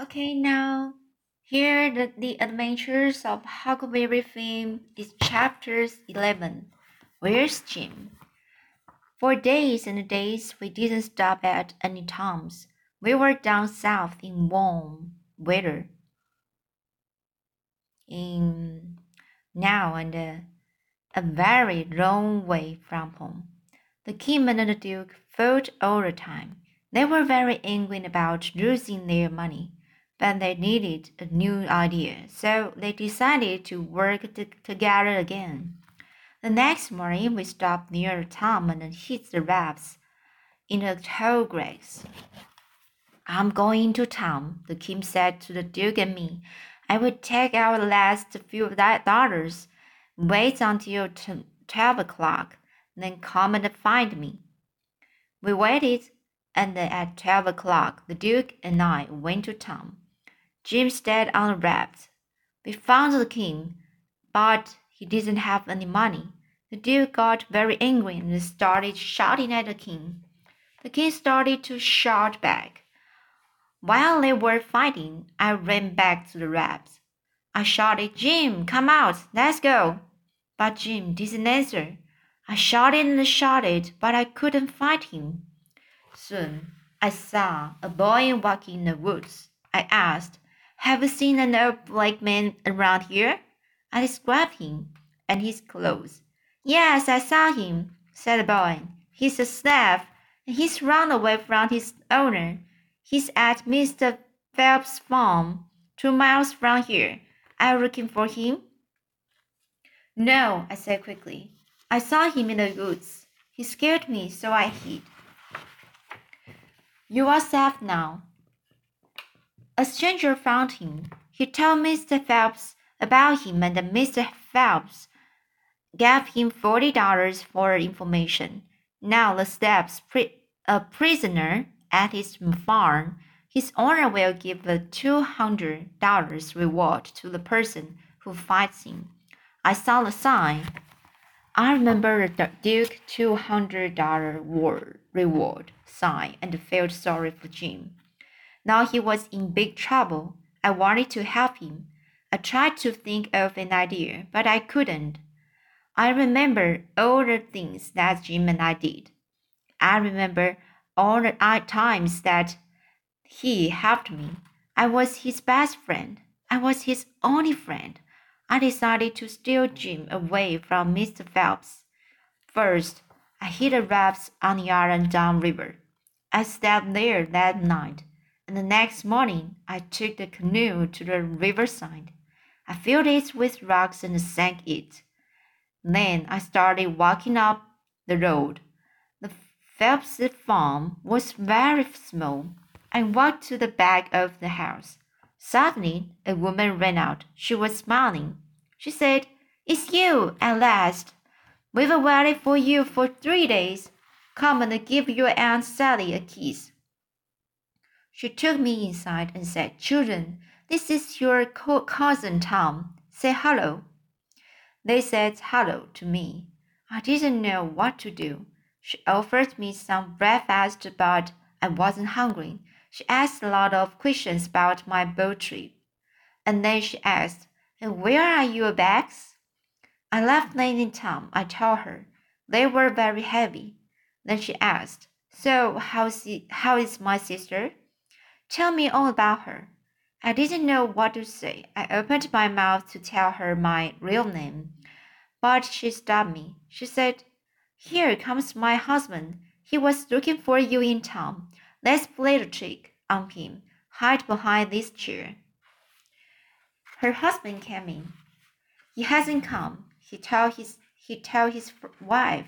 Okay, now here the, the adventures of Huckleberry Finn is chapters 11. Where's Jim? For days and days we didn't stop at any Tom's. We were down south in warm weather. In now and uh, a very long way from home. The king and the duke fought all the time. They were very angry about losing their money but they needed a new idea, so they decided to work together again. The next morning, we stopped near Tom and hit the rabbits in the tall grass. I'm going to town, the king said to the Duke and me. I will take our last few dollars, wait until twelve o'clock, then come and find me. We waited, and at twelve o'clock, the Duke and I went to town. Jim stayed on the raft. We found the king, but he didn't have any money. The duke got very angry and started shouting at the king. The king started to shout back. While they were fighting, I ran back to the raft. I shouted, Jim, come out, let's go. But Jim didn't answer. I shouted and shouted, but I couldn't find him. Soon I saw a boy walking in the woods. I asked, have you seen another black man around here? I described him and his clothes. Yes, I saw him, said the boy. He's a slave, and he's run away from his owner. He's at Mr. Phelps' farm, two miles from here. Are you looking for him? No, I said quickly. I saw him in the woods. He scared me, so I hid. You are safe now, a stranger found him. He told Mr. Phelps about him, and Mr. Phelps gave him forty dollars for information. Now the steps a prisoner at his farm. His owner will give a two hundred dollars reward to the person who fights him. I saw the sign. I remember the Duke two hundred dollar reward sign and felt sorry for Jim. Now he was in big trouble. I wanted to help him. I tried to think of an idea, but I couldn't. I remember all the things that Jim and I did. I remember all the times that he helped me. I was his best friend. I was his only friend. I decided to steal Jim away from Mr. Phelps. First, I hid the rafts on the Iron Down River. I stayed there that night and the next morning I took the canoe to the riverside. I filled it with rocks and sank it. Then I started walking up the road. The Phelps farm was very small. I walked to the back of the house. Suddenly, a woman ran out. She was smiling. She said, It's you at last. We've waited for you for three days. Come and give your Aunt Sally a kiss. She took me inside and said, Children, this is your co cousin Tom. Say hello. They said hello to me. I didn't know what to do. She offered me some breakfast, but I wasn't hungry. She asked a lot of questions about my boat trip. And then she asked, And where are your bags? I left in Tom, I told her. They were very heavy. Then she asked, So how's, how is my sister? Tell me all about her. I didn't know what to say. I opened my mouth to tell her my real name, but she stopped me. She said, Here comes my husband. He was looking for you in town. Let's play the trick on him. Hide behind this chair. Her husband came in. He hasn't come. He told his he told his wife.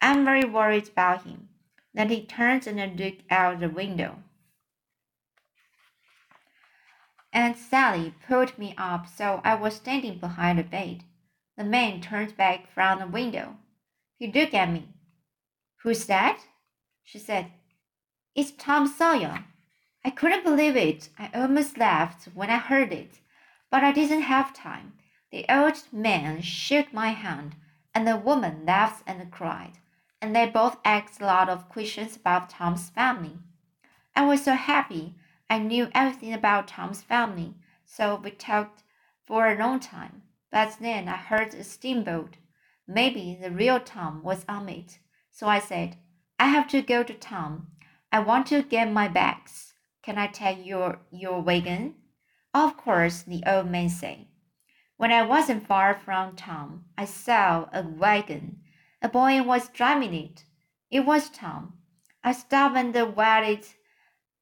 I'm very worried about him. Then he turned and looked out the window. Aunt Sally pulled me up so I was standing behind the bed. The man turned back from the window. He looked at me. Who's that? She said. It's Tom Sawyer. I couldn't believe it. I almost laughed when I heard it, but I didn't have time. The old man shook my hand, and the woman laughed and cried, and they both asked a lot of questions about Tom's family. I was so happy I knew everything about Tom's family, so we talked for a long time. But then I heard a steamboat. Maybe the real Tom was on it. So I said, I have to go to town. I want to get my bags. Can I take your, your wagon? Of course, the old man said. When I wasn't far from Tom, I saw a wagon. A boy was driving it. It was Tom. I stopped and waited.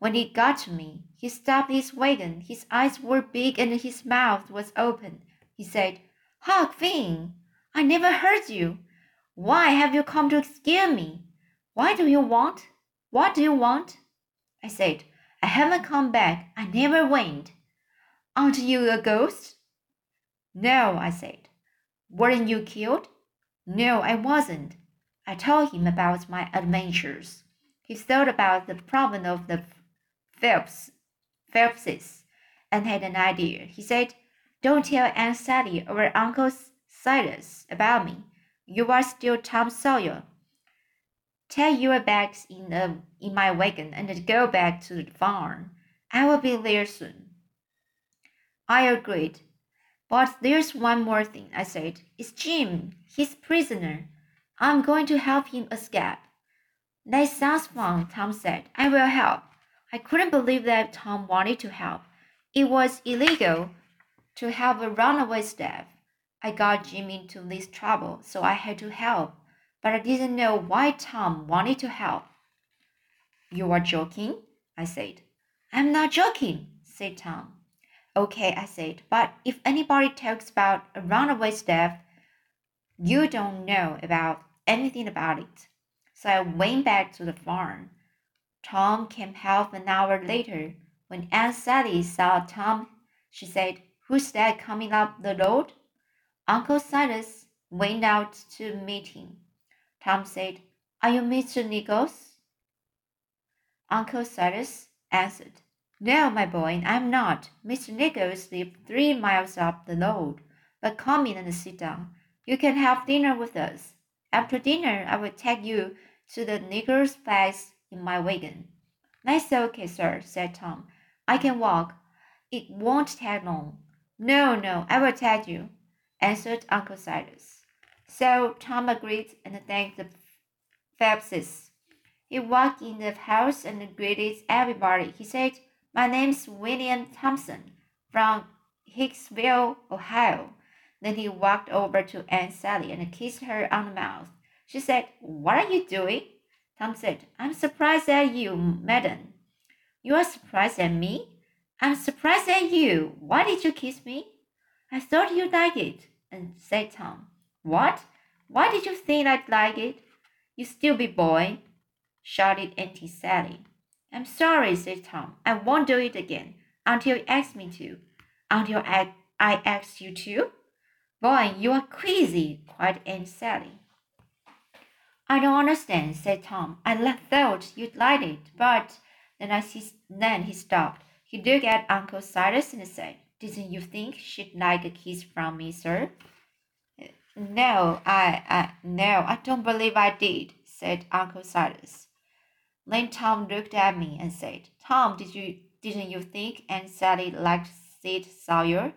When he got to me, he stopped his wagon. His eyes were big and his mouth was open. He said, Huck Finn, I never heard you. Why have you come to scare me? Why do you want? What do you want? I said, I haven't come back. I never went. Aren't you a ghost? No, I said. Weren't you killed? No, I wasn't. I told him about my adventures. He thought about the problem of the Phelps, Phelpses and had an idea. He said, Don't tell Aunt Sally or Uncle Silas about me. You are still Tom Sawyer. Take your bags in, the, in my wagon and go back to the farm. I will be there soon. I agreed. But there's one more thing, I said. It's Jim. He's prisoner. I'm going to help him escape. That sounds fun, Tom said. I will help. I couldn't believe that Tom wanted to help. It was illegal to have a runaway staff. I got Jim into this trouble, so I had to help. But I didn't know why Tom wanted to help. You are joking? I said. I'm not joking, said Tom. Okay, I said, but if anybody talks about a runaway staff, you don't know about anything about it. So I went back to the farm. Tom came half an hour later. Mm-hmm. When Aunt Sally saw Tom, she said, Who's that coming up the road? Uncle Silas went out to meet him. Tom said, Are you Mr. Nichols? Uncle Silas answered, No, my boy, I'm not. Mr. Nichols lives three miles up the road. But come in and sit down. You can have dinner with us. After dinner, I will take you to the Nichols place in my wagon. That's okay, sir, said Tom. I can walk. It won't take long. No, no, I will take you, answered Uncle Silas. So Tom agreed and thanked the Phelpses. He walked in the house and greeted everybody. He said, My name's William Thompson from Hicksville, Ohio. Then he walked over to Aunt Sally and kissed her on the mouth. She said, What are you doing? Tom said, I'm surprised at you, madam. You are surprised at me? I'm surprised at you. Why did you kiss me? I thought you'd like it, and said Tom. What? Why did you think I'd like it? You stupid boy, shouted Auntie Sally. I'm sorry, said Tom. I won't do it again until you ask me to. Until I, I ask you to? Boy, you are crazy, cried Aunt Sally. I don't understand, said Tom. I thought you'd like it, but then, I see, then he stopped. He looked at Uncle Silas and said, Didn't you think she'd like a kiss from me, sir? No, I, I, no, I don't believe I did, said Uncle Silas. Then Tom looked at me and said, Tom, did you, didn't you think Aunt Sally liked Sid Sawyer?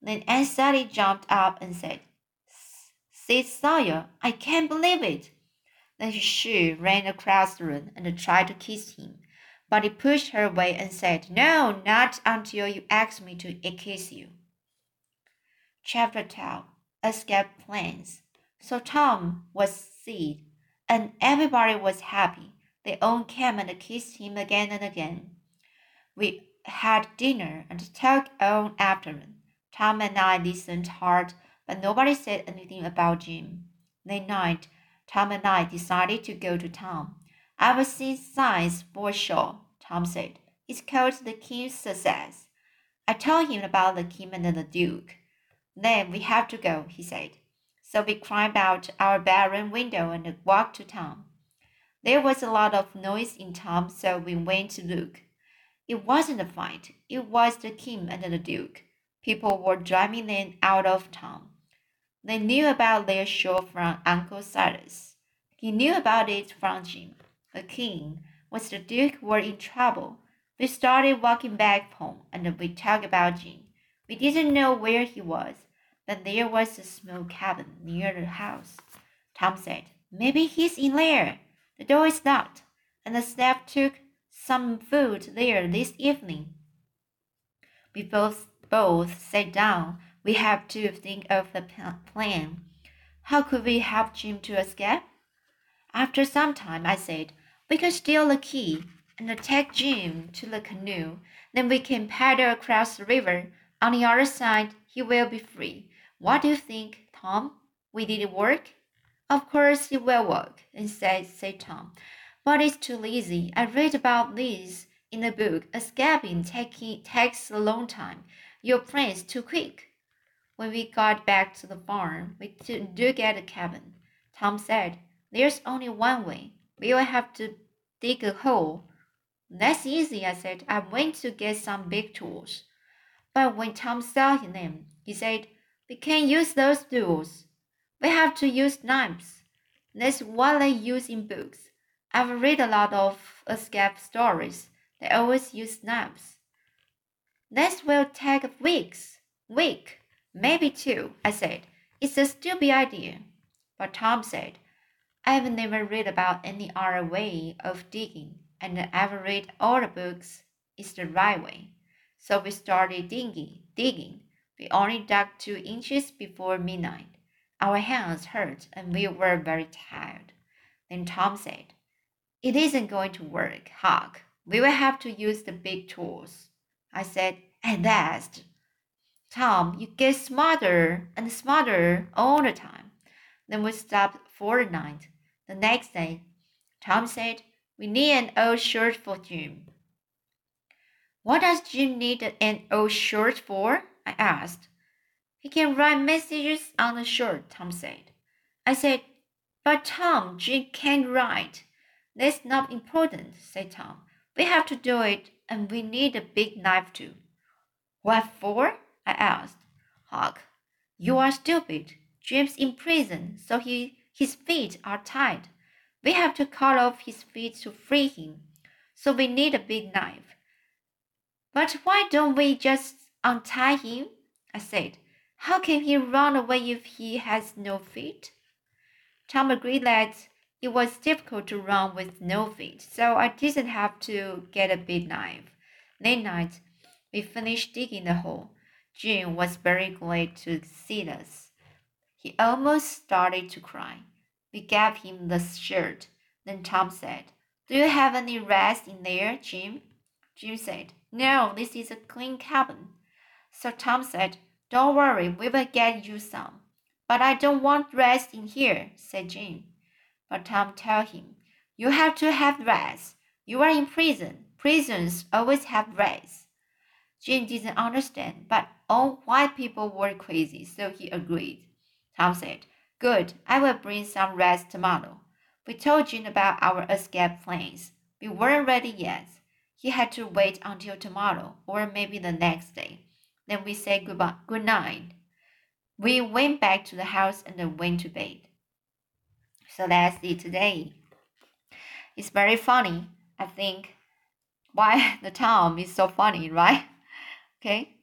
Then Aunt Sally jumped up and said, Sid Sawyer, I can't believe it. Then she ran across the room and tried to kiss him, but he pushed her away and said, No, not until you ask me to kiss you. Chapter 12 Escape Plans. So Tom was Sid, and everybody was happy. They all came and kissed him again and again. We had dinner and talked all afternoon. Tom and I listened hard, but nobody said anything about Jim. That night, Tom and I decided to go to town. I've seen signs for sure, Tom said. It's called the King's Success. I told him about the king and the duke. Then we have to go, he said. So we climbed out our bedroom window and walked to town. There was a lot of noise in town, so we went to look. It wasn't a fight, it was the king and the duke. People were driving them out of town. They knew about their show from Uncle Silas. He knew about it from Jim. The king was the duke were in trouble. We started walking back home and we talked about Jim. We didn't know where he was, but there was a small cabin near the house. Tom said, Maybe he's in there. The door is locked, and the staff took some food there this evening. We both both sat down. We have to think of the plan. How could we help Jim to escape? After some time, I said, We can steal the key and take Jim to the canoe. Then we can paddle across the river. On the other side, he will be free. What do you think, Tom? Will it work? Of course it will work, said, said Tom. But it's too lazy. I read about this in the book. Escaping taking, takes a long time. Your plan's too quick. When we got back to the farm, we do get a cabin. Tom said, There's only one way. We will have to dig a hole. That's easy, I said. I went to get some big tools. But when Tom saw them, he said, We can't use those tools. We have to use knives. That's what they use in books. I've read a lot of escape stories. They always use knives. This will take weeks. Week, maybe two, I said. It's a stupid idea. But Tom said, I've never read about any other way of digging, and I've read all the books. It's the right way. So we started digging, digging. We only dug two inches before midnight. Our hands hurt and we were very tired. Then Tom said, It isn't going to work, Huck. We will have to use the big tools. I said, At last. Tom, you get smarter and smarter all the time. Then we stopped for the night. The next day, Tom said, We need an old shirt for Jim. What does Jim need an old shirt for? I asked. He can write messages on the shirt, Tom said. I said, But Tom, Jim can't write. That's not important, said Tom. We have to do it, and we need a big knife too. What for? I asked. Huck, you are stupid. Jim's in prison, so he, his feet are tied. We have to cut off his feet to free him, so we need a big knife. But why don't we just untie him? I said. How can he run away if he has no feet? Tom agreed that it was difficult to run with no feet, so I didn't have to get a big knife. That night, we finished digging the hole. Jim was very glad to see us. He almost started to cry. We gave him the shirt. Then Tom said, Do you have any rats in there, Jim? Jim said, No, this is a clean cabin. So Tom said, don't worry, we will get you some. But I don't want rats in here, said Jim. But Tom told him, You have to have rats. You are in prison. Prisons always have rats. Jim didn't understand, but all white people were crazy, so he agreed. Tom said, Good, I will bring some rats tomorrow. We told Jim about our escape plans. We weren't ready yet. He had to wait until tomorrow, or maybe the next day. Then we said goodbye, good night. We went back to the house and went to bed. So that's it today. It's very funny. I think why the Tom is so funny, right? Okay.